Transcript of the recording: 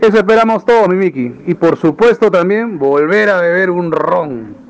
Eso esperamos todos, mi Miki. Y por supuesto también volver a beber un ron.